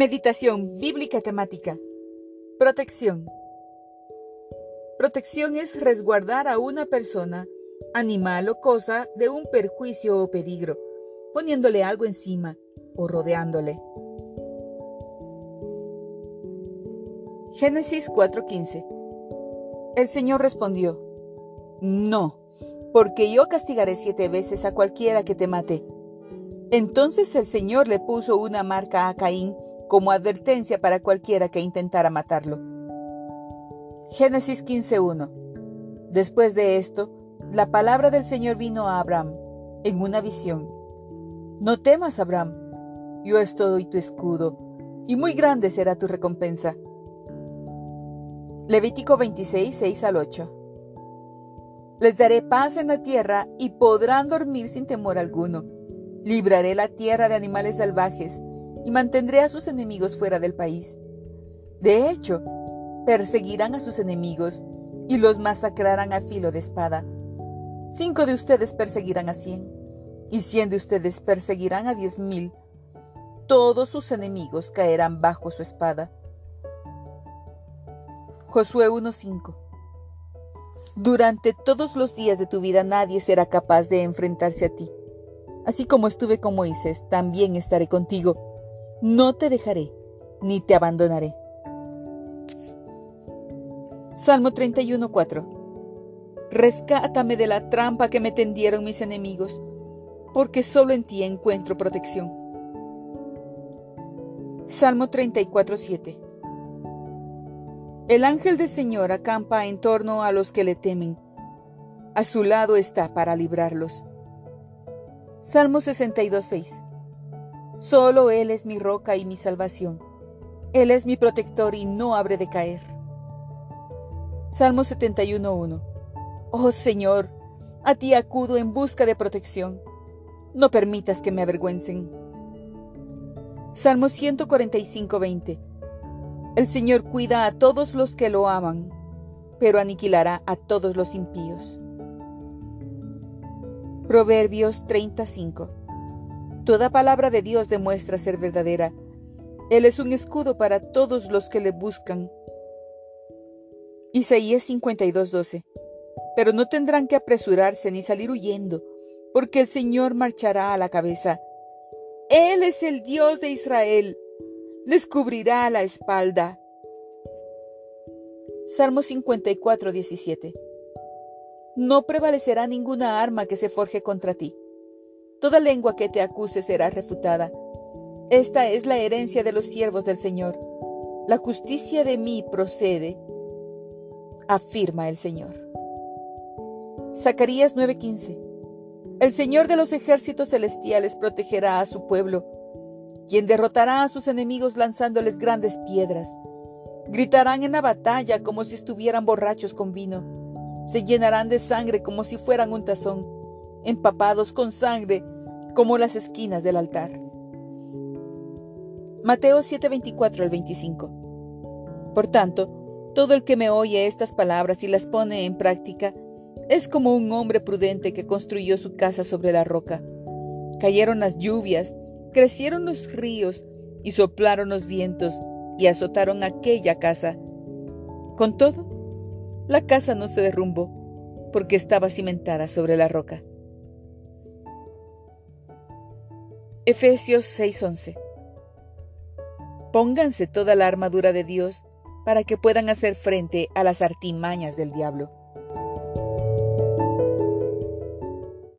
Meditación bíblica temática. Protección. Protección es resguardar a una persona, animal o cosa de un perjuicio o peligro, poniéndole algo encima o rodeándole. Génesis 4:15 El Señor respondió, No, porque yo castigaré siete veces a cualquiera que te mate. Entonces el Señor le puso una marca a Caín como advertencia para cualquiera que intentara matarlo. Génesis 15.1 Después de esto, la palabra del Señor vino a Abraham en una visión. No temas, Abraham, yo estoy tu escudo, y muy grande será tu recompensa. Levítico 26, 6 al 8. Les daré paz en la tierra y podrán dormir sin temor alguno. Libraré la tierra de animales salvajes y mantendré a sus enemigos fuera del país. De hecho, perseguirán a sus enemigos y los masacrarán a filo de espada. Cinco de ustedes perseguirán a cien, y cien de ustedes perseguirán a diez mil. Todos sus enemigos caerán bajo su espada. Josué 1.5 Durante todos los días de tu vida nadie será capaz de enfrentarse a ti. Así como estuve con Moisés, también estaré contigo no te dejaré, ni te abandonaré. Salmo 31.4 Rescátame de la trampa que me tendieron mis enemigos, porque solo en ti encuentro protección. Salmo 34.7 El ángel del Señor acampa en torno a los que le temen. A su lado está para librarlos. Salmo 62.6 Solo Él es mi roca y mi salvación. Él es mi protector y no habré de caer. Salmo 71.1 Oh Señor, a ti acudo en busca de protección. No permitas que me avergüencen. Salmo 145.20 El Señor cuida a todos los que lo aman, pero aniquilará a todos los impíos. Proverbios 35 Toda palabra de Dios demuestra ser verdadera. Él es un escudo para todos los que le buscan. Isaías 52:12 Pero no tendrán que apresurarse ni salir huyendo, porque el Señor marchará a la cabeza. Él es el Dios de Israel. Les cubrirá la espalda. Salmo 54:17 No prevalecerá ninguna arma que se forje contra ti Toda lengua que te acuse será refutada. Esta es la herencia de los siervos del Señor. La justicia de mí procede, afirma el Señor. Zacarías 9:15 El Señor de los ejércitos celestiales protegerá a su pueblo, quien derrotará a sus enemigos lanzándoles grandes piedras. Gritarán en la batalla como si estuvieran borrachos con vino. Se llenarán de sangre como si fueran un tazón empapados con sangre como las esquinas del altar. Mateo 7:24 al 25. Por tanto, todo el que me oye estas palabras y las pone en práctica es como un hombre prudente que construyó su casa sobre la roca. Cayeron las lluvias, crecieron los ríos y soplaron los vientos y azotaron aquella casa. Con todo, la casa no se derrumbó porque estaba cimentada sobre la roca. Efesios 6:11 Pónganse toda la armadura de Dios para que puedan hacer frente a las artimañas del diablo.